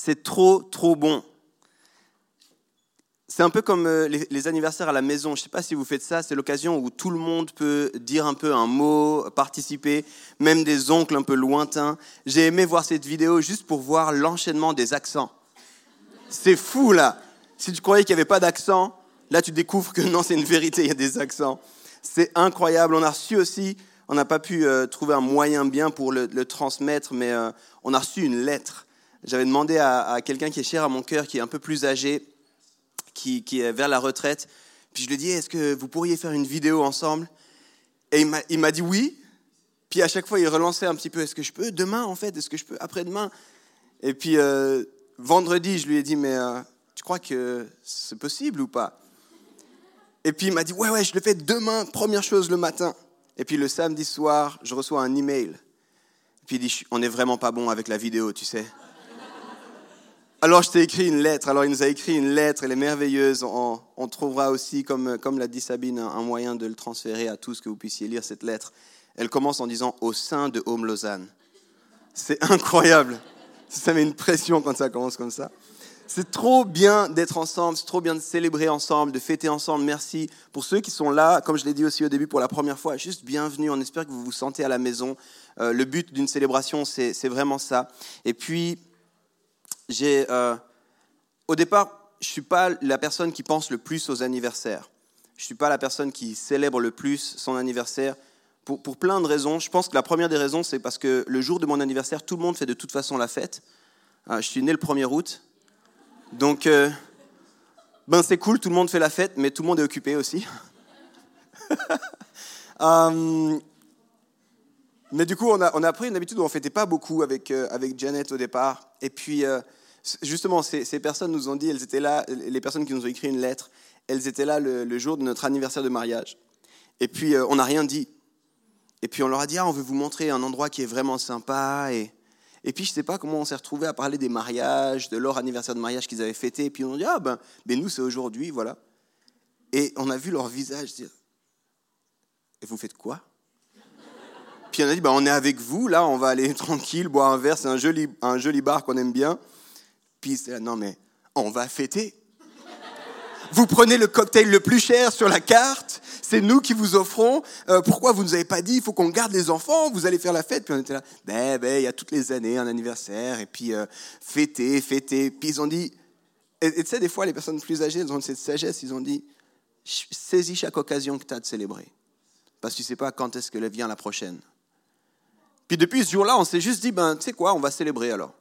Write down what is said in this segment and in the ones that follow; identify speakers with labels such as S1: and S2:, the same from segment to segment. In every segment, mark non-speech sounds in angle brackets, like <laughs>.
S1: C'est trop, trop bon. C'est un peu comme euh, les, anniversaires à la maison. Je ne sais pas si vous faites ça. C'est l'occasion où tout le monde peut dire un peu un mot, participer, même des oncles un peu lointains. J'ai aimé voir cette vidéo juste pour voir l'enchaînement des accents. C'est fou là. Si tu croyais qu'il n'y avait pas d'accent, là tu découvres que non, c'est une vérité, il y a des accents. C'est incroyable. On a reçu aussi, on n'a pas pu euh, trouver un moyen bien pour le, transmettre, mais euh, on a reçu une lettre. J'avais demandé à, quelqu'un qui est cher à mon cœur, qui est un peu plus âgé, qui, est vers la retraite. Puis je lui ai dit, est-ce que vous pourriez faire une vidéo ensemble? Et il m'a dit oui. Puis à chaque fois, il relançait un petit peu, est-ce que je peux Demain, en fait, est-ce que je peux Après-demain? Et puis euh, vendredi, je lui ai dit, mais euh, tu crois que c'est possible ou pas? Et puis il m'a dit, ouais, ouais, je le fais demain, première chose le matin. Et puis le samedi soir, je reçois un email. Puis il dit, on n'est vraiment pas bon avec la vidéo, tu sais. Alors je t'ai écrit une lettre. Alors il nous a écrit une lettre, elle est merveilleuse. On, trouvera aussi, comme, comme l'a dit Sabine, un, moyen de le transférer à tous, que vous puissiez lire cette lettre. Elle commence en disant au sein de Home Lausanne. C'est incroyable. Ça met une pression quand ça commence comme ça. C'est trop bien d'être ensemble, c'est trop bien de célébrer ensemble, de fêter ensemble. Merci pour ceux qui sont là, comme je l'ai dit aussi au début pour la première fois, juste bienvenue. On espère que vous vous sentez à la maison. Euh, le but d'une célébration, c'est vraiment ça. Et puis, j'ai, euh, au départ, je ne suis pas la personne qui pense le plus aux anniversaires. Je ne suis pas la personne qui célèbre le plus son anniversaire. Pour, pour, plein de raisons. Je pense que la première des raisons, c'est parce que le jour de mon anniversaire, tout le monde fait de toute façon la fête. Euh, je suis né le 1er août. Donc, euh, ben c'est cool, tout le monde fait la fête, mais tout le monde est occupé aussi. <laughs> mais du coup, on a, on a pris une habitude où on ne fêtait pas beaucoup avec, avec Janet au départ. Et puis, Justement, ces, personnes nous ont dit, elles étaient là, les personnes qui nous ont écrit une lettre, elles étaient là le, jour de notre anniversaire de mariage. Et puis, euh, on n'a rien dit. Et puis, on leur a dit, ah, on veut vous montrer un endroit qui est vraiment sympa. Et, puis, je ne sais pas comment on s'est retrouvés à parler des mariages, de leur anniversaire de mariage qu'ils avaient fêté. Et puis, on a dit, ah, ben, ben nous, c'est aujourd'hui, voilà. Et on a vu leur visage dire, et vous faites quoi? Puis on a dit, ben, on est avec vous, là, on va aller <laughs> tranquille, boire un verre, c'est un joli, un joli bar qu'on aime bien. Puis non mais on va fêter. Vous prenez le cocktail le plus cher sur la carte, c'est nous qui vous offrons. Euh, pourquoi vous ne nous avez pas dit, il faut qu'on garde les enfants, vous allez faire la fête? Puis on était là, ben, ben, il y a toutes les années un anniversaire, et puis euh, fêter, fêter. Puis ils ont dit, et tu sais, des fois, les personnes plus âgées, elles ont cette sagesse, ils ont dit, saisis chaque occasion que tu as de célébrer. Parce que tu sais pas quand est-ce que vient la prochaine. Puis depuis ce jour-là, on s'est juste dit, ben, tu sais quoi, on va célébrer alors.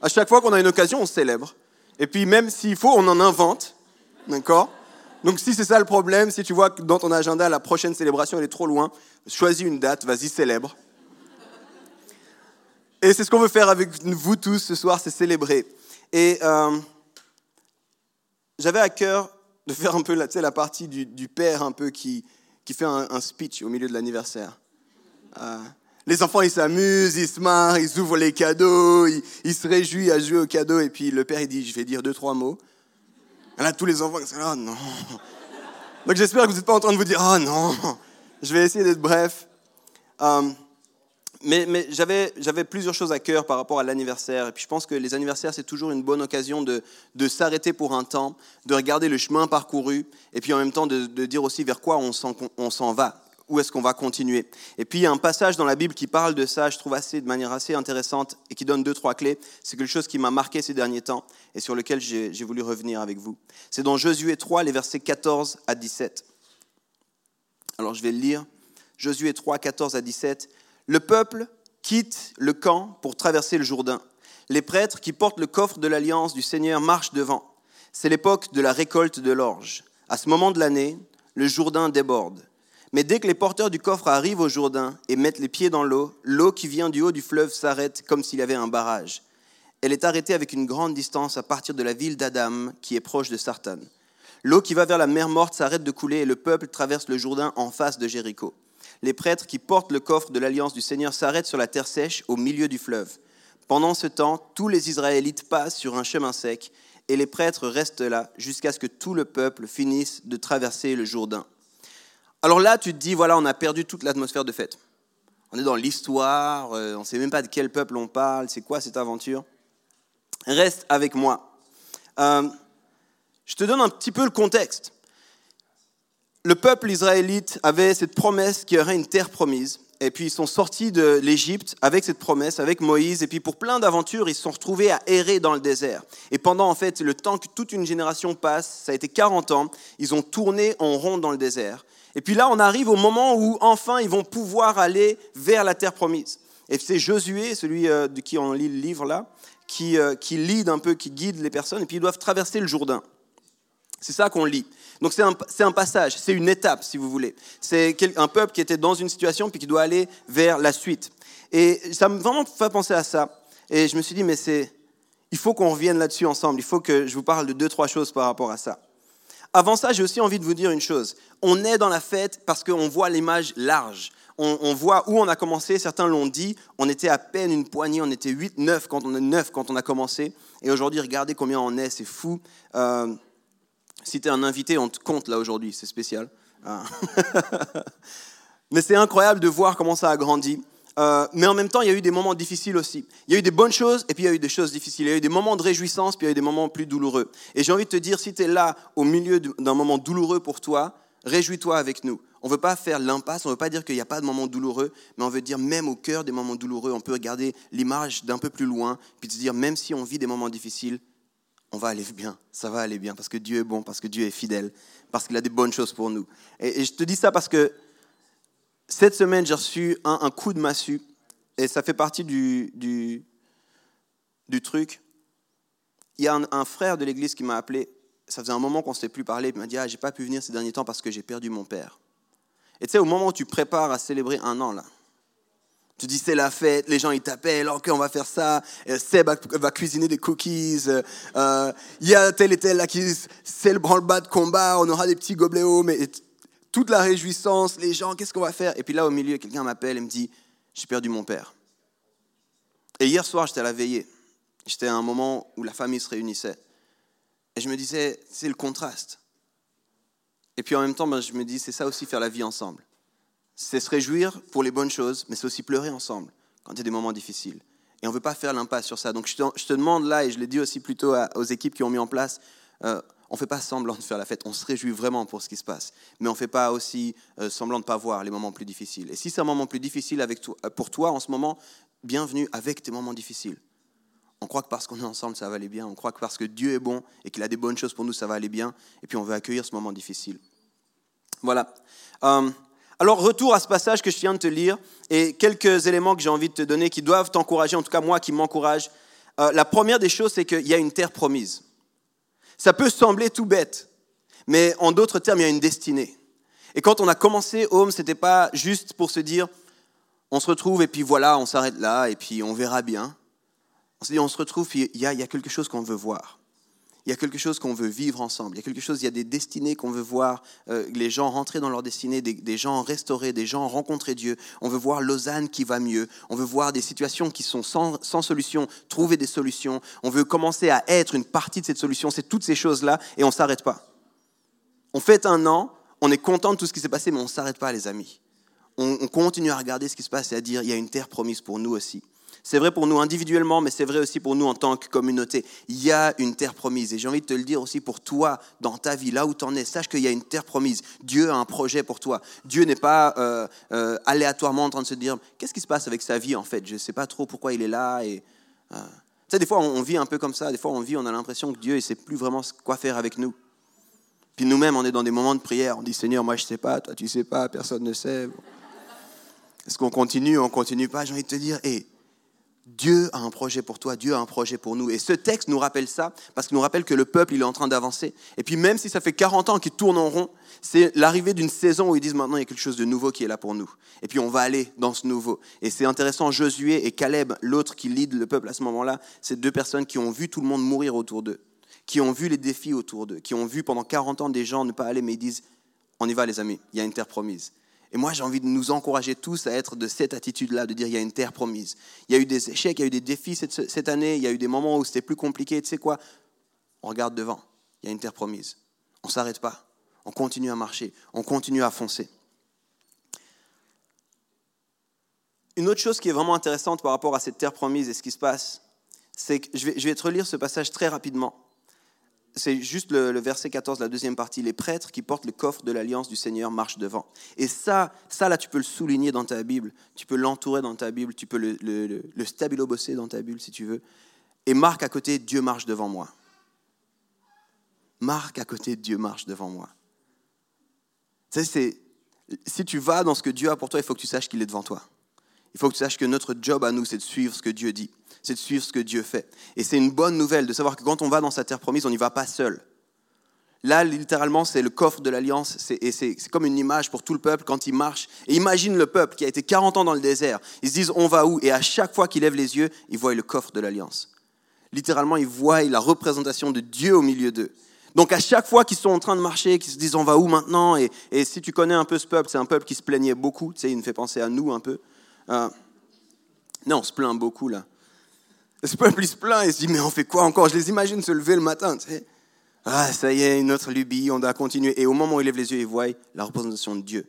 S1: À chaque fois qu'on a une occasion, on célèbre. Et puis même s'il faut, on en invente. D'accord? Donc si c'est ça le problème, si tu vois que dans ton agenda, la prochaine célébration, elle est trop loin, choisis une date, vas-y, célèbre. Et c'est ce qu'on veut faire avec vous tous ce soir, c'est célébrer. Et euh, j'avais à cœur de faire un peu la, partie du, père un peu qui, qui fait un, speech au milieu de l'anniversaire. Euh, les enfants, ils s'amusent, ils se marrent, ils ouvrent les cadeaux, ils, se réjouissent à jouer aux cadeaux. Et puis le père, il dit, je vais dire deux, trois mots. Et là, tous les enfants, ils là, oh non. Donc j'espère que vous n'êtes pas en train de vous dire, oh non. Je vais essayer d'être bref. Euh, mais, j'avais, plusieurs choses à cœur par rapport à l'anniversaire. Et puis je pense que les anniversaires, c'est toujours une bonne occasion de, s'arrêter pour un temps, de regarder le chemin parcouru, et puis en même temps de, dire aussi vers quoi on s'en va où est-ce qu'on va continuer Et puis il y a un passage dans la Bible qui parle de ça, je trouve assez, de manière assez intéressante et qui donne deux, trois clés. C'est quelque chose qui m'a marqué ces derniers temps et sur lequel j'ai voulu revenir avec vous. C'est dans Josué 3, les versets 14 à 17. Alors je vais le lire. Josué 3, 14 à 17. Le peuple quitte le camp pour traverser le Jourdain. Les prêtres qui portent le coffre de l'alliance du Seigneur marchent devant. C'est l'époque de la récolte de l'orge. À ce moment de l'année, le Jourdain déborde. Mais dès que les porteurs du coffre arrivent au Jourdain et mettent les pieds dans l'eau, l'eau qui vient du haut du fleuve s'arrête comme s'il y avait un barrage. Elle est arrêtée avec une grande distance à partir de la ville d'Adam, qui est proche de Sartan. L'eau qui va vers la mer morte s'arrête de couler et le peuple traverse le Jourdain en face de Jéricho. Les prêtres qui portent le coffre de l'alliance du Seigneur s'arrêtent sur la terre sèche au milieu du fleuve. Pendant ce temps, tous les Israélites passent sur un chemin sec et les prêtres restent là jusqu'à ce que tout le peuple finisse de traverser le Jourdain. Alors là, tu te dis, voilà, on a perdu toute l'atmosphère de fête. On est dans l'histoire, euh, on ne sait même pas de quel peuple on parle, c'est quoi cette aventure. Reste avec moi. Euh, je te donne un petit peu le contexte. Le peuple israélite avait cette promesse qu'il y aurait une terre promise. Et puis ils sont sortis de l'Égypte avec cette promesse, avec Moïse. Et puis pour plein d'aventures, ils se sont retrouvés à errer dans le désert. Et pendant en fait le temps que toute une génération passe, ça a été 40 ans, ils ont tourné en rond dans le désert. Et puis là, on arrive au moment où enfin ils vont pouvoir aller vers la terre promise. Et c'est Josué, celui euh, de qui on lit le livre là, qui, euh, qui un peu, qui guide les personnes. Et puis ils doivent traverser le Jourdain. C'est ça qu'on lit. Donc c'est un, passage, c'est une étape, si vous voulez. C'est un peuple qui était dans une situation puis qui doit aller vers la suite. Et ça m'a vraiment fait penser à ça. Et je me suis dit, mais c'est, il faut qu'on revienne là-dessus ensemble. Il faut que je vous parle de deux, trois choses par rapport à ça. Avant ça, j'ai aussi envie de vous dire une chose. On est dans la fête parce qu'on voit l'image large. On, voit où on a commencé. Certains l'ont dit. On était à peine une poignée. On était 8, 9 quand on, 9 quand on a commencé. Et aujourd'hui, regardez combien on est. C'est fou. Euh, si tu es un invité, on te compte là aujourd'hui, c'est spécial. Ah. <laughs> mais c'est incroyable de voir comment ça a grandi. Euh, mais en même temps, il y a eu des moments difficiles aussi. Il y a eu des bonnes choses et puis il y a eu des choses difficiles. Il y a eu des moments de réjouissance puis il y a eu des moments plus douloureux. Et j'ai envie de te dire, si tu es là au milieu d'un moment douloureux pour toi, réjouis-toi avec nous. On ne veut pas faire l'impasse, on ne veut pas dire qu'il n'y a pas de moments douloureux, mais on veut dire même au cœur des moments douloureux, on peut regarder l'image d'un peu plus loin, puis se dire même si on vit des moments difficiles, on va aller bien, ça va aller bien, parce que Dieu est bon, parce que Dieu est fidèle, parce qu'il a des bonnes choses pour nous. Et, je te dis ça parce que cette semaine, j'ai reçu un, coup de massue, et ça fait partie du, truc. Il y a un, frère de l'église qui m'a appelé, ça faisait un moment qu'on ne s'était plus parlé, il m'a dit, ah, j'ai pas pu venir ces derniers temps parce que j'ai perdu mon père. Et tu sais, au moment où tu prépares à célébrer un an, là, tu dis c'est la fête, les gens ils t'appellent, ok on va faire ça, Seb va cuisiner des cookies, euh, il y a tel et tel là qui c'est le branle-bas de combat, on aura des petits gobelets mais toute la réjouissance, les gens, qu'est-ce qu'on va faire? Et puis là au milieu, quelqu'un m'appelle et me dit j'ai perdu mon père. Et hier soir j'étais à la veillée, j'étais à un moment où la famille se réunissait, et je me disais c'est le contraste. Et puis en même temps, ben, je me dis c'est ça aussi faire la vie ensemble c'est se réjouir pour les bonnes choses, mais c'est aussi pleurer ensemble quand il y a des moments difficiles. Et on ne veut pas faire l'impasse sur ça. Donc je te, demande là, et je l'ai dit aussi plutôt aux équipes qui ont mis en place, euh, on ne fait pas semblant de faire la fête, on se réjouit vraiment pour ce qui se passe. Mais on ne fait pas aussi euh, semblant de ne pas voir les moments plus difficiles. Et si c'est un moment plus difficile euh, pour toi en ce moment, bienvenue avec tes moments difficiles. On croit que parce qu'on est ensemble, ça va aller bien. On croit que parce que Dieu est bon et qu'il a des bonnes choses pour nous, ça va aller bien. Et puis on veut accueillir ce moment difficile. Voilà. Alors, retour à ce passage que je viens de te lire et quelques éléments que j'ai envie de te donner qui doivent t'encourager, en tout cas moi qui m'encourage. Euh, la première des choses, c'est qu'il y a une terre promise. Ça peut sembler tout bête, mais en d'autres termes, il y a une destinée. Et quand on a commencé Home, ce n'était pas juste pour se dire, on se retrouve et puis voilà, on s'arrête là et puis on verra bien. On se dit, on se retrouve, il y a quelque chose qu'on veut voir. Il y a quelque chose qu'on veut vivre ensemble. Il y a quelque chose, il y a des destinées qu'on veut voir, euh, les gens rentrer dans leur destinée, des, gens restaurés, des gens rencontrer Dieu. On veut voir Lausanne qui va mieux. On veut voir des situations qui sont sans, solution, trouver des solutions. On veut commencer à être une partie de cette solution. C'est toutes ces choses-là et on ne s'arrête pas. On fait un an, on est content de tout ce qui s'est passé, mais on ne s'arrête pas, les amis. On, on continue à regarder ce qui se passe et à dire, il y a une terre promise pour nous aussi. C'est vrai pour nous individuellement, mais c'est vrai aussi pour nous en tant que communauté. Il y a une terre promise. Et j'ai envie de te le dire aussi pour toi, dans ta vie, là où tu en es. Sache qu'il y a une terre promise. Dieu a un projet pour toi. Dieu n'est pas euh, euh, aléatoirement en train de se dire qu'est-ce qui se passe avec sa vie en fait? Je ne sais pas trop pourquoi il est là. Euh, Tu sais, des fois, on vit un peu comme ça. Des fois, on vit, on a l'impression que Dieu ne sait plus vraiment quoi faire avec nous. Puis nous-mêmes, on est dans des moments de prière. On dit Seigneur, moi je ne sais pas, toi tu ne sais pas, personne ne sait. Est-ce qu'on continue On continue pas? J'ai envie de te dire, hé, Dieu a un projet pour toi, Dieu a un projet pour nous. Et ce texte nous rappelle ça, parce qu'il nous rappelle que le peuple, il est en train d'avancer. Et puis même si ça fait 40 ans qu'il tourne en rond, c'est l'arrivée d'une saison où ils disent maintenant, il y a quelque chose de nouveau qui est là pour nous. Et puis on va aller dans ce nouveau. Et c'est intéressant, Josué et Caleb, l'autre qui lead le peuple à ce moment-là, c'est deux personnes qui ont vu tout le monde mourir autour d'eux, qui ont vu les défis autour d'eux, qui ont vu pendant 40 ans des gens ne pas aller, mais ils disent, on y va les amis, il y a une terre promise. Et moi, j'ai envie de nous encourager tous à être de cette attitude-là, de dire il y a une terre promise. Il y a eu des échecs, il y a eu des défis cette, année, il y a eu des moments où c'était plus compliqué. Tu sais quoi? On regarde devant, il y a une terre promise. On ne s'arrête pas, on continue à marcher, on continue à foncer. Une autre chose qui est vraiment intéressante par rapport à cette terre promise et ce qui se passe, c'est que je vais, je vais te relire ce passage très rapidement. C'est juste le, verset 14, la deuxième partie. Les prêtres qui portent le coffre de l'alliance du Seigneur marchent devant. Et ça, ça là, tu peux le souligner dans ta Bible, tu peux l'entourer dans ta Bible, tu peux le, le, stabilo-bosser dans ta Bible si tu veux. Et marque à côté, Dieu marche devant moi. Marque à côté, Dieu marche devant moi. Tu c'est, si tu vas dans ce que Dieu a pour toi, il faut que tu saches qu'il est devant toi. Il faut que tu saches que notre job à nous, c'est de suivre ce que Dieu dit, c'est de suivre ce que Dieu fait. Et c'est une bonne nouvelle de savoir que quand on va dans sa terre promise, on n'y va pas seul. Là, littéralement, c'est le coffre de l'alliance, et c'est comme une image pour tout le peuple quand il marche. Et imagine le peuple qui a été 40 ans dans le désert. Ils se disent, on va où? Et à chaque fois qu'ils lèvent les yeux, ils voient le coffre de l'alliance. Littéralement, ils voient la représentation de Dieu au milieu d'eux. Donc à chaque fois qu'ils sont en train de marcher, qu'ils se disent on va où maintenant? Et, si tu connais un peu ce peuple, c'est un peuple qui se plaignait beaucoup, tu sais, il me fait penser à nous un peu. Euh, non, on se plaint beaucoup là. Ce peuple, il se plaint et se dit mais on fait quoi encore? Je les imagine se lever le matin, tu sais. Ah, ça y est, une autre lubie, on doit continuer. Et au moment où ils lèvent les yeux, ils voient la représentation de Dieu.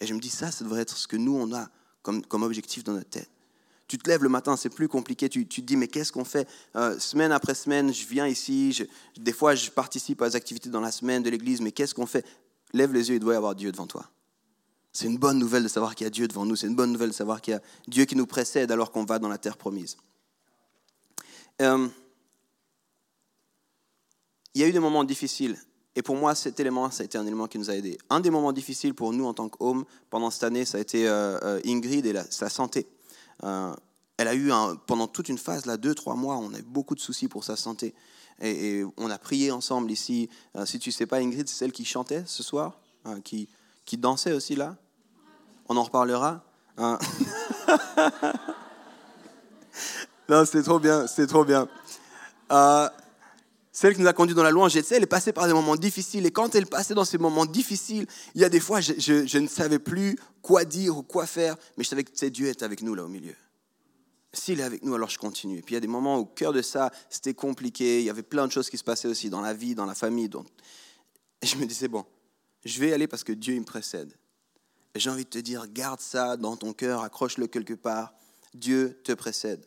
S1: Et je me dis, ça, ça devrait être ce que nous, on a comme, objectif dans notre tête. Tu te lèves le matin, c'est plus compliqué. Tu, tu, te dis, mais qu'est-ce qu'on fait? Euh, Semaine après semaine, je viens ici. Des fois, je participe aux activités dans la semaine de l'église, mais qu'est-ce qu'on fait? Lève les yeux, il doit y avoir Dieu devant toi. C'est une bonne nouvelle de savoir qu'il y a Dieu devant nous. C'est une bonne nouvelle de savoir qu'il y a Dieu qui nous précède alors qu'on va dans la terre promise. Euh, il y a eu des moments difficiles. Et pour moi, cet élément, ça a été un élément qui nous a aidés. Un des moments difficiles pour nous en tant qu'hommes pendant cette année, ça a été euh, Ingrid et sa santé. Euh, elle a eu pendant toute une phase, là, deux, trois mois, on a eu beaucoup de soucis pour sa santé. Et, on a prié ensemble ici. Euh, si tu ne sais pas, Ingrid, c'est celle qui chantait ce soir, qui, qui dansait aussi là. On en reparlera. <laughs> Non, c'est trop bien, c'est trop bien. Euh, celle qui nous a conduit dans la louange, elle est passée par des moments difficiles. Et quand elle passait dans ces moments difficiles, il y a des fois, je, ne savais plus quoi dire ou quoi faire, mais je savais que Dieu est avec nous là au milieu. S'il est avec nous, alors je continue. Et puis il y a des moments au cœur de ça, c'était compliqué. Il y avait plein de choses qui se passaient aussi dans la vie, dans la famille. Donc... Et je me disais, bon, je vais y aller parce que Dieu me précède. J'ai envie de te dire, garde ça dans ton cœur, accroche-le quelque part. Dieu te précède.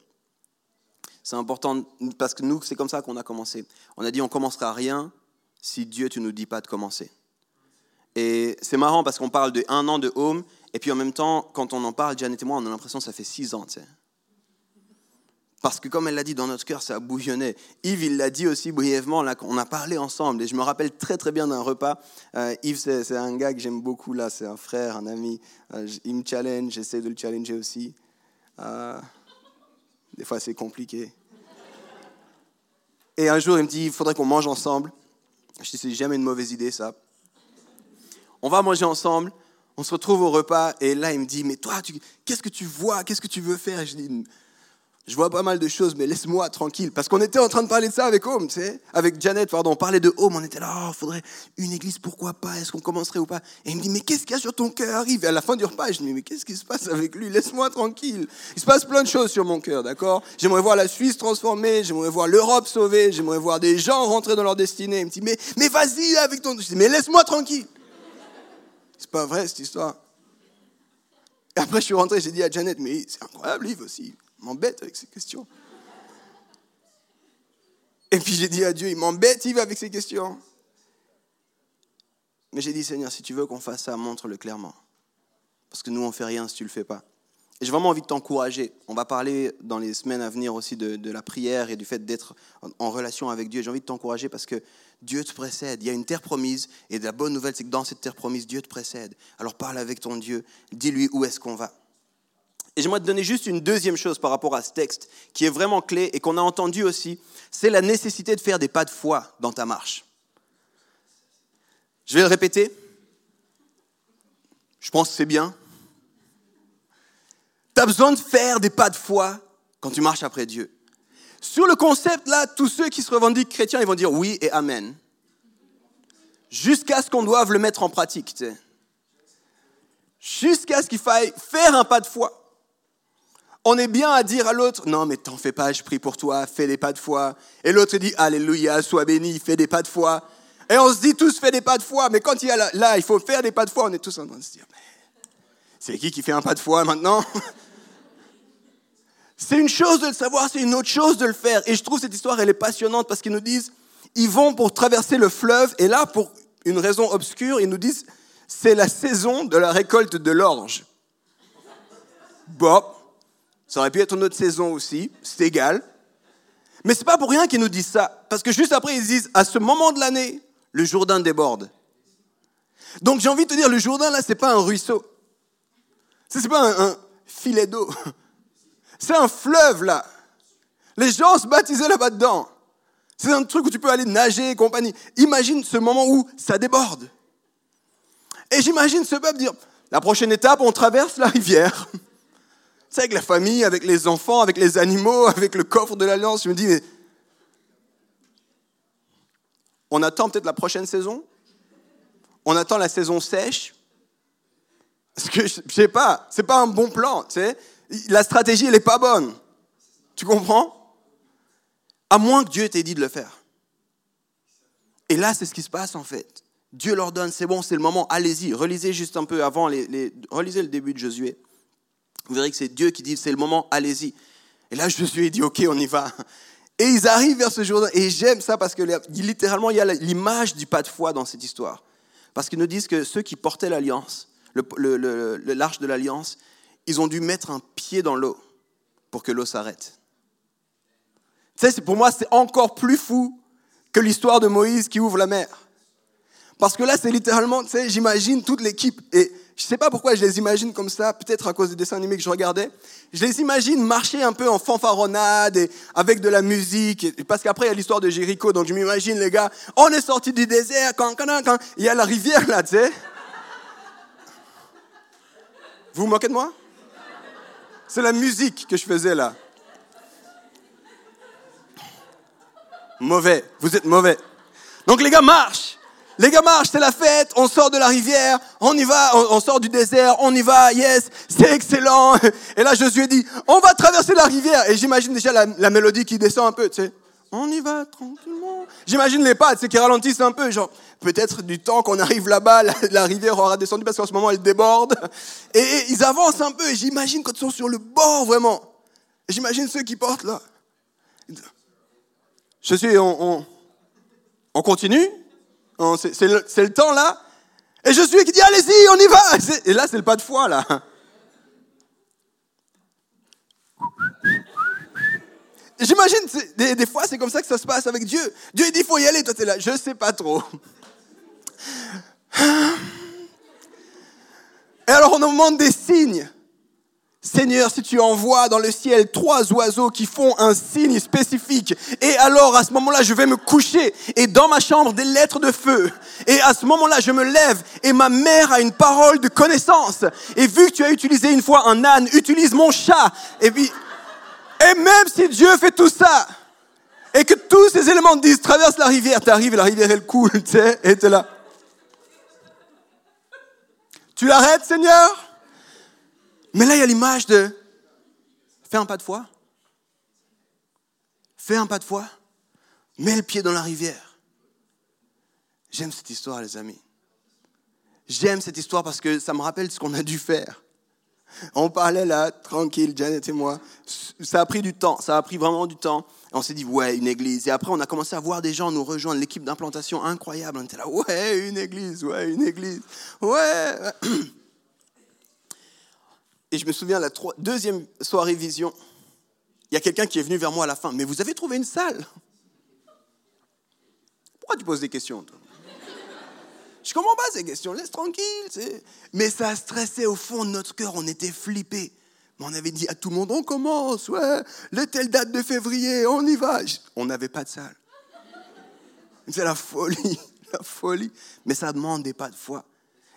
S1: C'est important parce que nous, c'est comme ça qu'on a commencé. On a dit on commencera rien si Dieu, tu nous dis pas de commencer. Et c'est marrant parce qu'on parle de un an de home, et puis en même temps, quand on en parle, Janet et moi, on a l'impression que ça fait six ans. Parce que comme elle l'a dit, dans notre cœur, ça a bouillonné. Yves, il l'a dit aussi brièvement, là, on a parlé ensemble. Et je me rappelle très très bien d'un repas. Euh, Yves, c'est un gars que j'aime beaucoup, là. C'est un frère, un ami. Euh, il me challenge, j'essaie de le challenger aussi. Euh, des fois, c'est compliqué. Et un jour, il me dit, il faudrait qu'on mange ensemble. Je dis, c'est jamais une mauvaise idée, ça. On va manger ensemble, on se retrouve au repas, et là, il me dit, mais toi, qu'est-ce que tu vois Qu'est-ce que tu veux faire? Et Je dis, je vois pas mal de choses, mais laisse-moi tranquille. Parce qu'on était en train de parler de ça avec Home, tu sais, avec Janet, pardon. On parlait de Home, on était là, oh, faudrait une église, pourquoi pas Est-ce qu'on commencerait ou pas? Et il me dit, mais qu'est-ce qu'il y a sur ton cœur? Arrive. À la fin du repas, je me dis, mais qu'est-ce qui se passe avec lui? Laisse-moi tranquille. Il se passe plein de choses sur mon cœur, d'accord? J'aimerais voir la Suisse transformée, j'aimerais voir l'Europe sauvée, j'aimerais voir des gens rentrer dans leur destinée. Il me dit, mais, mais vas-y avec ton. Je dis, mais laisse-moi tranquille. C'est pas vrai cette histoire. Et après, je suis rentré, j'ai dit à Janet, mais c'est incroyable, Yves aussi m'embête avec ces questions. Et puis j'ai dit à Dieu, il m'embête, il va avec ces questions. Mais j'ai dit, Seigneur, si tu veux qu'on fasse ça, montre-le clairement. Parce que nous, on ne fait rien si tu ne le fais pas. Et j'ai vraiment envie de t'encourager. On va parler dans les semaines à venir aussi de, la prière et du fait d'être en, en, relation avec Dieu. J'ai envie de t'encourager parce que Dieu te précède. Il y a une terre promise. Et la bonne nouvelle, c'est que dans cette terre promise, Dieu te précède. Alors parle avec ton Dieu. Dis-lui où est-ce qu'on va. Et j'aimerais te donner juste une deuxième chose par rapport à ce texte qui est vraiment clé et qu'on a entendu aussi, c'est la nécessité de faire des pas de foi dans ta marche. Je vais le répéter. Je pense que c'est bien. Tu as besoin de faire des pas de foi quand tu marches après Dieu. Sur le concept là, tous ceux qui se revendiquent chrétiens, ils vont dire oui et amen. Jusqu'à ce qu'on doive le mettre en pratique. Jusqu'à ce qu'il faille faire un pas de foi. On est bien à dire à l'autre, non mais t'en fais pas, je prie pour toi, fais des pas de foi. Et l'autre dit, alléluia, sois béni, fais des pas de foi. Et on se dit tous, fais des pas de foi. Mais quand il y a là, il faut faire des pas de foi, on est tous en train de se dire, c'est qui qui fait un pas de foi maintenant? <laughs> C'est une chose de le savoir, c'est une autre chose de le faire. Et je trouve cette histoire, elle est passionnante parce qu'ils nous disent, ils vont pour traverser le fleuve, et là, pour une raison obscure, ils nous disent, c'est la saison de la récolte de l'orge. Bon, ça aurait pu être une autre saison aussi, c'est égal. Mais c'est pas pour rien qu'ils nous disent ça, parce que juste après, ils disent, à ce moment de l'année, le Jourdain déborde. Donc j'ai envie de te dire, le Jourdain, là, c'est pas un ruisseau. C'est pas un, filet d'eau. <laughs> C'est un fleuve, là. Les gens se baptisaient là-bas dedans. C'est un truc où tu peux aller nager et compagnie. Imagine ce moment où ça déborde. Et j'imagine ce peuple dire, la prochaine étape, on traverse la rivière. <laughs> Avec la famille, avec les enfants, avec les animaux, <laughs> avec le coffre de l'Alliance. Je me dis, mais on attend peut-être la prochaine saison? On attend la saison sèche? Parce que, je sais pas, c'est pas un bon plan, tu sais. La stratégie, elle n'est pas bonne. Tu comprends? À moins que Dieu t'ait dit de le faire. Et là, c'est ce qui se passe en fait. Dieu leur donne, c'est bon, c'est le moment, allez-y. Relisez juste un peu avant, les, relisez le début de Josué. Vous verrez que c'est Dieu qui dit, c'est le moment, allez-y. Et là, Josué dit, ok, on y va. Et ils arrivent vers ce jour Et j'aime ça parce que littéralement, il y a l'image du pas de foi dans cette histoire. Parce qu'ils nous disent que ceux qui portaient l'alliance, l'arche de l'alliance, ils ont dû mettre un pied dans l'eau pour que l'eau s'arrête. Tu sais, pour moi, c'est encore plus fou que l'histoire de Moïse qui ouvre la mer. Parce que là, c'est littéralement, tu sais, j'imagine toute l'équipe. Et je ne sais pas pourquoi je les imagine comme ça, peut-être à cause des dessins animés que je regardais. Je les imagine marcher un peu en fanfaronnade et avec de la musique. parce qu'après, il y a l'histoire de Jéricho, donc je m'imagine les gars, on est sorti du désert, quand, quand, quand, il y a la rivière là, tu sais. Vous vous moquez de moi? C'est la musique que je faisais là. Mauvais, vous êtes mauvais. Donc les gars marchent. Les gars marchent, c'est la fête, on sort de la rivière, on y va, on, sort du désert, on y va, yes, c'est excellent. <laughs> Et là, Josué dit, on va traverser la rivière. Et j'imagine déjà la, mélodie qui descend un peu, tu sais. On y va tranquillement. J'imagine les pas, c'est qui ralentissent un peu, genre, peut-être du temps qu'on arrive là-bas, la, rivière aura descendu parce qu'en ce moment elle déborde. Et, ils avancent un peu, et j'imagine quand ils sont sur le bord, vraiment. J'imagine ceux qui portent là. Je suis, on, on continue? C'est le, temps là. Et je suis qui dit, allez-y, on y va. <laughs> Et là, c'est le pas de foi là. J'imagine, des, fois, c'est comme ça que ça se passe avec Dieu. Dieu dit, il faut y aller, toi, tu es là. Je sais pas trop. Et alors, on nous demande des signes. Seigneur, si tu envoies dans le ciel trois oiseaux qui font un signe spécifique, et alors à ce moment-là, je vais me coucher, et dans ma chambre, des lettres de feu, et à ce moment-là, je me lève, et ma mère a une parole de connaissance, et vu que tu as utilisé une fois un âne, utilise mon chat, et puis, et même si Dieu fait tout ça, et que tous ces éléments disent, traverse la rivière, tu arrives, la rivière elle coule, tu sais, et tu là. Tu l'arrêtes, Seigneur? Mais là, il y a l'image de fais un pas de foi, fais un pas de foi, mets le pied dans la rivière. J'aime cette histoire, les amis. J'aime cette histoire parce que ça me rappelle ce qu'on a dû faire. On parlait là, tranquille, Janet et moi. Ça a pris du temps, ça a pris vraiment du temps. On s'est dit, ouais, une église. Et après, on a commencé à voir des gens nous rejoindre, l'équipe d'implantation incroyable. On était là, ouais, une église, ouais, une église. Ouais. <clears throat> Et je me souviens, la deuxième soirée vision, il y a quelqu'un qui est venu vers moi à la fin. Mais vous avez trouvé une salle Pourquoi tu poses des questions, toi Je comprends pas ces questions, laisse tranquille. Mais ça stressait au fond de notre cœur, on était flippés. Mais on avait dit à tout le monde, on commence, ouais, le telle date de février, on y va. On n'avait pas de salle. C'est la folie, <laughs> la folie. Mais ça demande des pas de foi.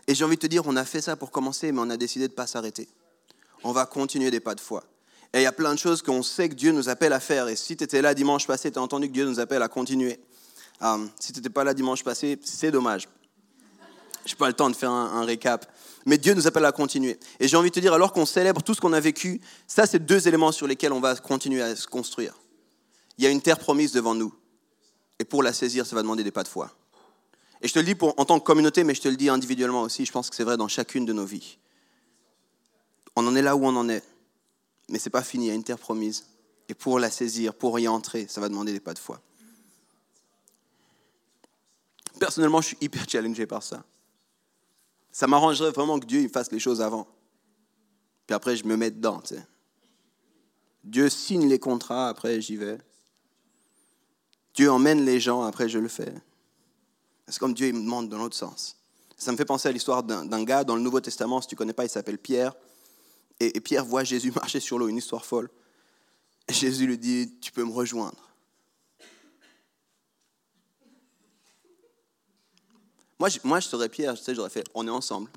S1: Et j'ai envie de te dire, on a fait ça pour commencer, mais on a décidé de ne pas s'arrêter on va continuer des pas de foi. Et il y a plein de choses qu'on sait que Dieu nous appelle à faire. Et si tu étais là dimanche passé, tu as entendu que Dieu nous appelle à continuer. Euh, si tu n'étais pas là dimanche passé, c'est dommage. Je n'ai pas le temps de faire un, récap. Mais Dieu nous appelle à continuer. Et j'ai envie de te dire, alors qu'on célèbre tout ce qu'on a vécu, ça, c'est deux éléments sur lesquels on va continuer à se construire. Il y a une terre promise devant nous. Et pour la saisir, ça va demander des pas de foi. Et je te le dis en tant que communauté, mais je te le dis individuellement aussi, je pense que c'est vrai dans chacune de nos vies. On en est là où on en est. Mais c'est pas fini, il y a une terre promise. Et pour la saisir, pour y entrer, ça va demander des pas de foi. Personnellement, je suis hyper challengé par ça. Ça m'arrangerait vraiment que Dieu il fasse les choses avant. Puis après, je me mets dedans. Dieu signe les contrats, après j'y vais. Dieu emmène les gens, après je le fais. C'est comme Dieu il me demande dans l'autre sens. Ça me fait penser à l'histoire d'un gars dans le Nouveau Testament, si tu ne connais pas, il s'appelle Pierre. Et, Pierre voit Jésus marcher sur l'eau, une histoire folle. Jésus lui dit, tu peux me rejoindre. Moi, je, moi, je serais Pierre, je sais, j'aurais fait, on est ensemble.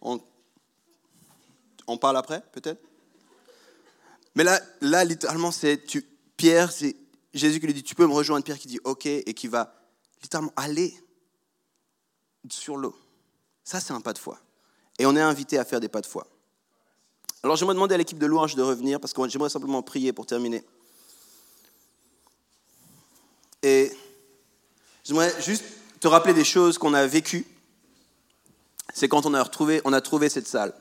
S1: On, on parle après, peut-être? Mais là, là littéralement, c'est Pierre, c'est Jésus qui lui dit, tu peux me rejoindre. Pierre qui dit, ok, et qui va littéralement aller sur l'eau. Ça, c'est un pas de foi. Et on est invité à faire des pas de foi. Alors, j'aimerais demander à l'équipe de louange de revenir, parce que j'aimerais simplement prier pour terminer. Et j'aimerais juste te rappeler des choses qu'on a vécues. C'est quand on a, retrouvé, on a trouvé cette salle.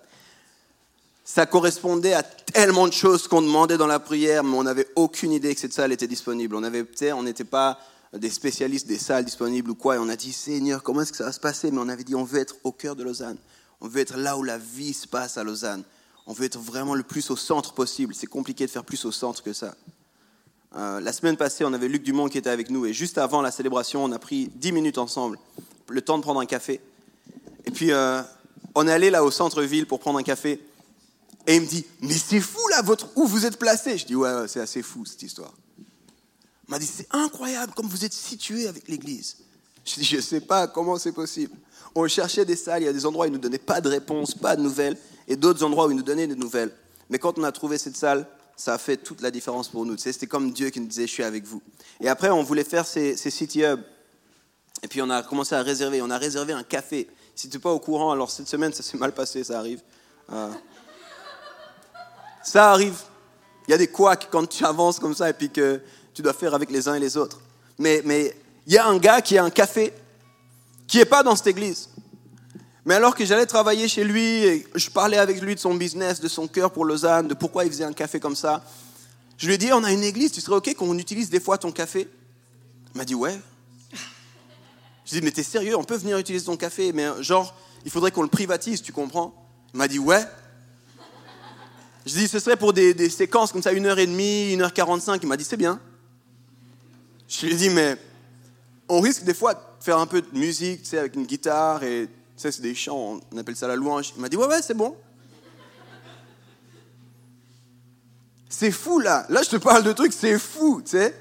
S1: Ça correspondait à tellement de choses qu'on demandait dans la prière, mais on n'avait aucune idée que cette salle était disponible. On on n'était pas des spécialistes des salles disponibles ou quoi, et on a dit Seigneur, comment est-ce que ça va se passer? Mais on avait dit on veut être au cœur de Lausanne. On veut être là où la vie se passe à Lausanne. On veut être vraiment le plus au centre possible. C'est compliqué de faire plus au centre que ça. Euh, la semaine passée, on avait Luc Dumont qui était avec nous, et juste avant la célébration, on a pris 10 minutes ensemble, le temps de prendre un café. Et puis, euh, on est allé là au centre-ville pour prendre un café, et il me dit Mais c'est fou là, votre... où vous êtes placé Je dis Ouais, c'est assez fou cette histoire. M'a dit C'est incroyable comme vous êtes situé avec l'église. Je dis Je ne sais pas comment c'est possible. On cherchait des salles, il y a des endroits où ils ne nous donnaient pas de réponse, pas de nouvelles, et d'autres endroits où ils nous donnaient des nouvelles. Mais quand on a trouvé cette salle, ça a fait toute la différence pour nous. C'était comme Dieu qui nous disait, je suis avec vous. Et après, on voulait faire ces, city hubs. Et puis, on a commencé à réserver. On a réservé un café. Si tu n'es pas au courant, alors cette semaine, ça s'est mal passé, ça arrive. Euh, ça arrive. Il y a des couacs quand tu avances comme ça et puis que tu dois faire avec les uns et les autres. Mais, il y a un gars qui a un café qui n'est pas dans cette église. Mais alors que j'allais travailler chez lui, et je parlais avec lui de son business, de son cœur pour Lausanne, de pourquoi il faisait un café comme ça, je lui ai dit, on a une église, tu serais OK qu'on utilise des fois ton café? Il m'a dit, ouais. Je lui ai dit, mais t'es sérieux, on peut venir utiliser ton café, mais genre, il faudrait qu'on le privatise, tu comprends? Il m'a dit, ouais. Je lui ai dit, ce serait pour des, séquences comme ça, 1h30, 1h45. Il m'a dit, c'est bien. Je lui ai dit, mais on risque des fois de faire un peu de musique, tu sais, avec une guitare et sais, c'est des chants, on appelle ça la louange. Il m'a dit, ouais, ouais, c'est bon. C'est fou là. Là, je te parle de trucs, c'est fou, tu sais.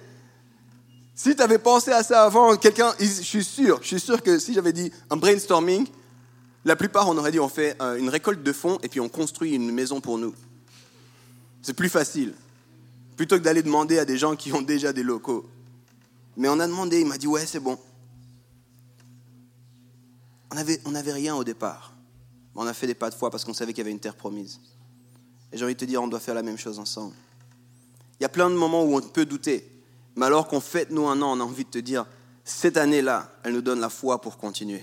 S1: Si tu avais pensé à ça avant, quelqu'un, je suis sûr, je suis sûr que si j'avais dit un brainstorming, la plupart, on aurait dit on fait euh, une récolte de fonds et puis on construit une maison pour nous. C'est plus facile. Plutôt que d'aller demander à des gens qui ont déjà des locaux. Mais on a demandé, il m'a dit ouais, c'est bon. On n'avait rien au départ. On a fait des pas de foi parce qu'on savait qu'il y avait une terre promise. Et j'ai envie de te dire, on doit faire la même chose ensemble. Il y a plein de moments où on peut douter. Mais alors qu'on fête nous un an, on a envie de te dire, cette année-là, elle nous donne la foi pour continuer.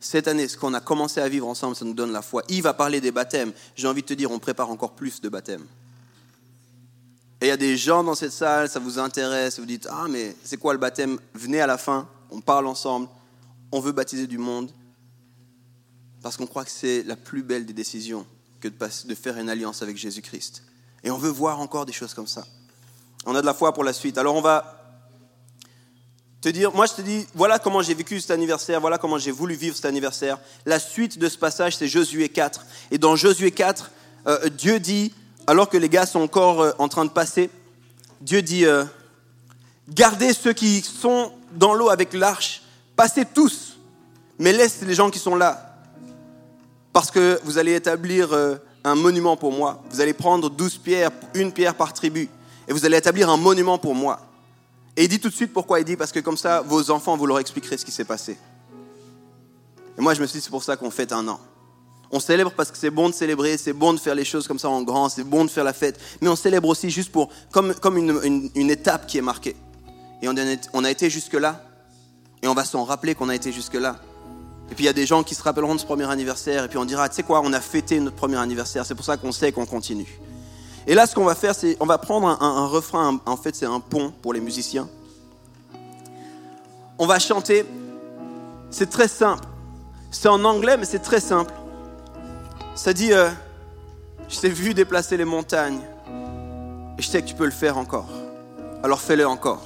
S1: Cette année, ce qu'on a commencé à vivre ensemble, ça nous donne la foi. Yves va parler des baptêmes. J'ai envie de te dire, on prépare encore plus de baptêmes. Et il y a des gens dans cette salle, ça vous intéresse, vous dites, ah mais c'est quoi le baptême? Venez à la fin, on parle ensemble, on veut baptiser du monde parce qu'on croit que c'est la plus belle des décisions que de faire une alliance avec Jésus-Christ. Et on veut voir encore des choses comme ça. On a de la foi pour la suite. Alors on va te dire, moi je te dis, voilà comment j'ai vécu cet anniversaire, voilà comment j'ai voulu vivre cet anniversaire. La suite de ce passage, c'est Josué 4. Et dans Josué 4, euh, Dieu dit, alors que les gars sont encore euh, en train de passer, Dieu dit, euh, gardez ceux qui sont dans l'eau avec l'arche, passez tous, mais laisse les gens qui sont là parce que vous allez établir euh, un monument pour moi. Vous allez prendre douze pierres, une pierre par tribu, et vous allez établir un monument pour moi. Et il dit tout de suite pourquoi il dit, parce que comme ça, vos enfants, vous leur expliquerez ce qui s'est passé. Et moi, je me suis dit, c'est pour ça qu'on fête un an. On célèbre parce que c'est bon de célébrer, c'est bon de faire les choses comme ça en grand, c'est bon de faire la fête, mais on célèbre aussi juste pour, comme, comme une, une, étape qui est marquée. Et on on a été jusque-là, et on va s'en rappeler qu'on a été jusque-là. Et puis il y a des gens qui se rappelleront de ce premier anniversaire, et puis on dira, tu sais quoi, on a fêté notre premier anniversaire, c'est pour ça qu'on sait qu'on continue. Et là, ce qu'on va faire, c'est on va prendre un, refrain, en fait c'est un pont pour les musiciens. On va chanter, c'est très simple. C'est en anglais, mais c'est très simple. Ça dit, euh, je t'ai vu déplacer les montagnes, et je sais que tu peux le faire encore. Alors fais-le encore.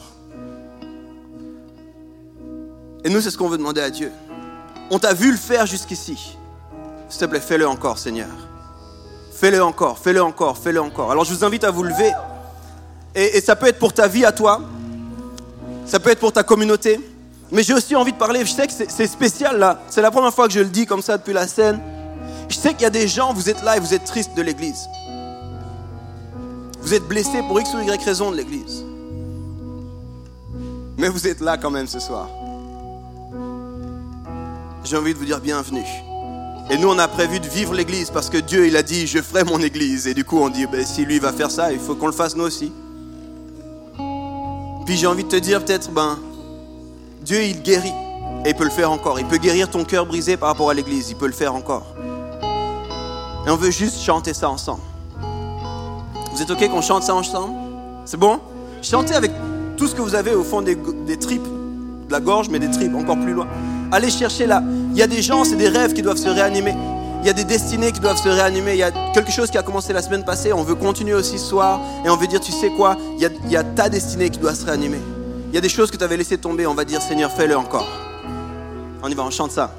S1: Et nous, c'est ce qu'on veut demander à Dieu. On t'a vu le faire jusqu'ici. S'il te plaît, fais-le encore, Seigneur. Fais-le encore, fais-le encore, fais-le encore. Alors je vous invite à vous lever. Et, ça peut être pour ta vie à toi. Ça peut être pour ta communauté. Mais j'ai aussi envie de parler, je sais que c'est spécial là. C'est la première fois que je le dis comme ça depuis la scène. Je sais qu'il y a des gens, vous êtes là et vous êtes tristes de l'église. Vous êtes blessés pour X ou Y raison de l'église. Mais vous êtes là quand même ce soir j'ai envie de vous dire bienvenue. Et nous, on a prévu de vivre l'Église parce que Dieu, il a dit, je ferai mon Église. Et du coup, on dit, ben, si lui va faire ça, il faut qu'on le fasse nous aussi. Puis j'ai envie de te dire peut-être, ben, Dieu, il guérit. Et il peut le faire encore. Il peut guérir ton cœur brisé par rapport à l'Église. Il peut le faire encore. Et on veut juste chanter ça ensemble. Vous êtes OK qu'on chante ça ensemble? C'est bon? Chantez avec tout ce que vous avez au fond des, tripes, de la gorge, mais des tripes encore plus loin. Allez chercher là. Il y a des gens, c'est des rêves qui doivent se réanimer. Il y a des destinées qui doivent se réanimer. Il y a quelque chose qui a commencé la semaine passée. On veut continuer aussi ce soir. Et on veut dire, tu sais quoi, il y, a, il y a ta destinée qui doit se réanimer. Il y a des choses que tu avais laissées tomber. On va dire, Seigneur, fais-le encore. On y va, on chante ça.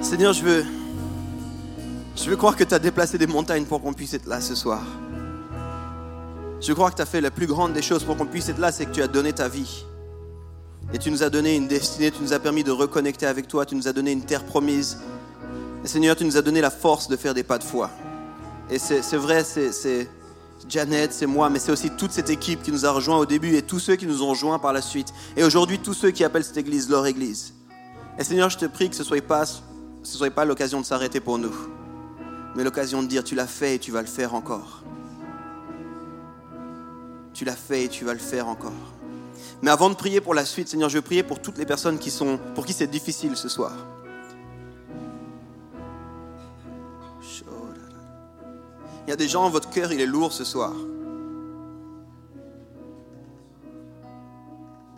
S1: Seigneur, je veux, je veux croire que tu as déplacé des montagnes pour qu'on puisse être là ce soir. Je crois que tu as fait la plus grande des choses pour qu'on puisse être là, c'est que tu as donné ta vie. Et tu nous as donné une destinée, tu nous as permis de reconnecter avec toi, tu nous as donné une terre promise. Et Seigneur, tu nous as donné la force de faire des pas de foi. Et c'est vrai, c'est Janet, c'est moi, mais c'est aussi toute cette équipe qui nous a rejoints au début et tous ceux qui nous ont rejoints par la suite. Et aujourd'hui, tous ceux qui appellent cette église leur église. Et Seigneur, je te prie que ce ne soit pas, pas l'occasion de s'arrêter pour nous, mais l'occasion de dire tu l'as fait et tu vas le faire encore. Tu l'as fait et tu vas le faire encore. Mais avant de prier pour la suite, Seigneur, je veux prier pour toutes les personnes qui sont, pour qui c'est difficile ce soir. Il y a des gens, votre cœur, il est lourd ce soir.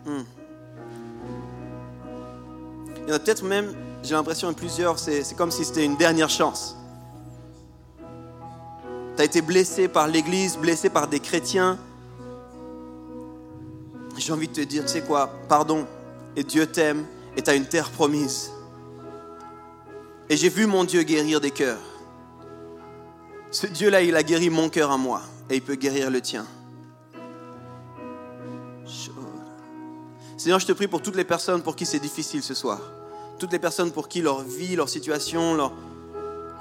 S1: Hmm. Il y en a peut-être même, j'ai l'impression, plusieurs, c'est comme si c'était une dernière chance. Tu as été blessé par l'Église, blessé par des chrétiens. J'ai envie de te dire, tu sais quoi, pardon, et Dieu t'aime, et tu as une terre promise. Et j'ai vu mon Dieu guérir des cœurs. Ce Dieu-là, il a guéri mon cœur à moi et il peut guérir le tien. Seigneur, je te prie pour toutes les personnes pour qui c'est difficile ce soir. Toutes les personnes pour qui leur vie, leur situation,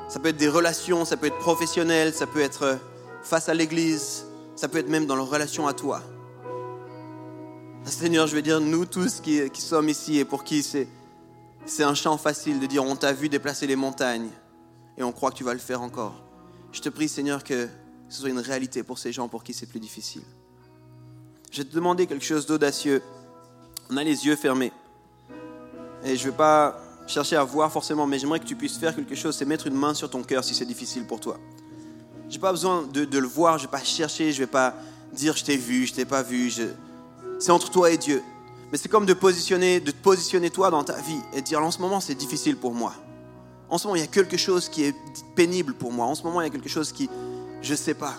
S1: ça peut être des relations, ça peut être professionnel, ça peut être euh, face à l'Église, ça peut être même dans leur relation à toi. Seigneur, je veux dire, nous tous qui, sommes ici et pour qui c'est, c'est un chant facile de dire on t'a vu déplacer les montagnes et on croit que tu vas le faire encore. Je te prie, Seigneur, que ce soit une réalité pour ces gens pour qui c'est plus difficile. Je vais te demander quelque chose d'audacieux. On a les yeux fermés. Et je ne vais pas chercher à voir forcément, mais j'aimerais que tu puisses faire quelque chose, c'est mettre une main sur ton cœur si c'est difficile pour toi. Je n'ai pas besoin de, le voir, je ne vais pas chercher, je ne vais pas dire je t'ai vu, je t'ai pas vu. C'est entre toi et Dieu. Mais c'est comme de positionner, de te positionner toi dans ta vie et de dire en ce moment c'est difficile pour moi. En ce moment, il y a quelque chose qui est pénible pour moi. En ce moment, il y a quelque chose qui, je ne sais pas.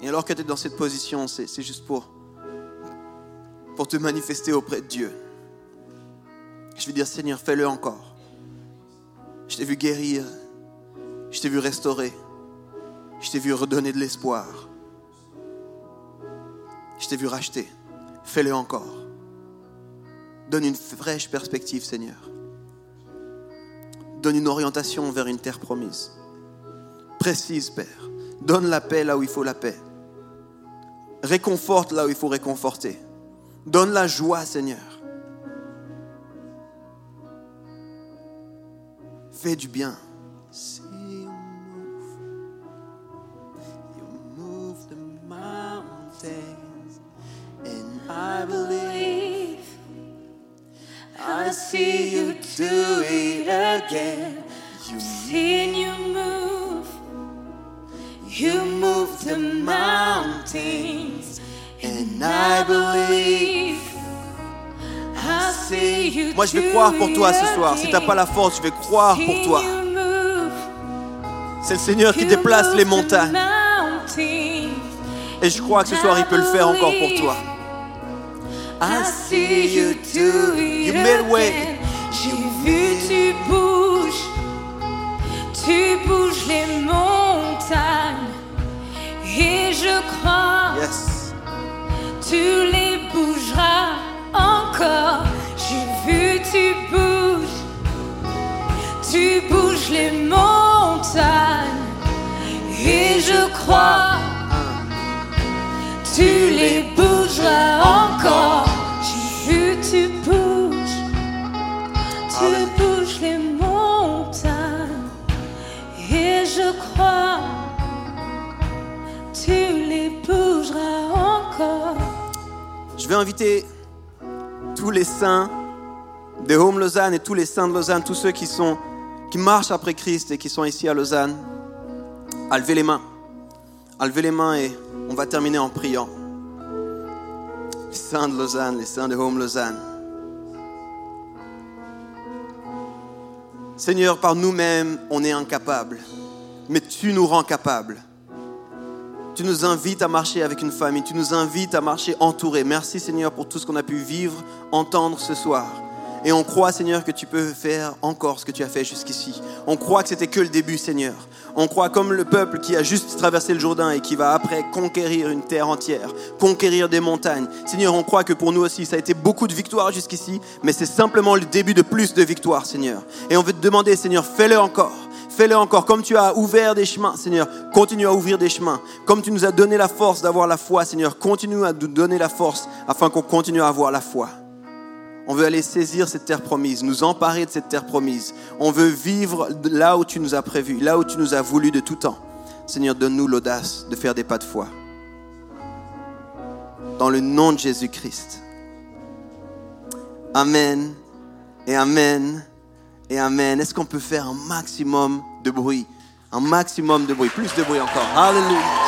S1: Et alors que tu es dans cette position, c'est juste pour, pour te manifester auprès de Dieu. Je vais dire, Seigneur, fais-le encore. Je t'ai vu guérir. Je t'ai vu restaurer. Je t'ai vu redonner de l'espoir. Je t'ai vu racheter. Fais-le encore. Donne une fraîche perspective, Seigneur. Donne une orientation vers une terre promise. Précise, Père. Donne la paix là où il faut la paix. Réconforte là où il faut réconforter. Donne la joie, Seigneur. Fais du bien. Croire pour toi ce soir. Si tu n'as pas la force, je vais croire pour toi. C'est le Seigneur qui déplace les montagnes. Et je crois que ce soir, il peut le faire encore pour toi. I see you do it. J'ai vu tu bouges, tu bouges les montagnes et je crois yes. tu les les montagnes et je crois tu les bougeras encore. J'ai vu tu bouges, tu bouges les montagnes. Et je crois, tu les bougeras encore. Je vais inviter tous les saints de Home Lausanne et tous les saints de Lausanne, tous ceux qui, sont, qui marchent après Christ et qui sont ici à Lausanne, à lever les mains. À lever les mains et on va terminer en priant. Les saints de Lausanne, les saints de Home Lausanne. Seigneur, par nous-mêmes, on est incapables, mais tu nous rends capables. Tu nous invites à marcher avec une famille, tu nous invites à marcher entourés. Merci Seigneur pour tout ce qu'on a pu vivre, entendre ce soir. Et on croit, Seigneur, que tu peux faire encore ce que tu as fait jusqu'ici. On croit que c'était que le début, Seigneur. On croit comme le peuple qui a juste traversé le Jourdain et qui va après conquérir une terre entière, conquérir des montagnes. Seigneur, on croit que pour nous aussi, ça a été beaucoup de victoires jusqu'ici, mais c'est simplement le début de plus de victoires, Seigneur. Et on veut te demander, Seigneur, fais-le encore. fais-le encore. Comme tu as ouvert des chemins, Seigneur, continue à ouvrir des chemins. Comme tu nous as donné la force d'avoir la foi, Seigneur, continue à nous donner la force afin qu'on continue à avoir la foi. On veut aller saisir cette terre promise, nous emparer de cette terre promise. On veut vivre là où tu nous as prévu, là où tu nous as voulu de tout temps. Seigneur, donne-nous l'audace de faire des pas de foi. Dans le nom de Jésus-Christ. Amen et Amen et Amen. Est-ce qu'on peut faire un maximum de bruit? Un maximum de bruit, plus de bruit encore. Alléluia.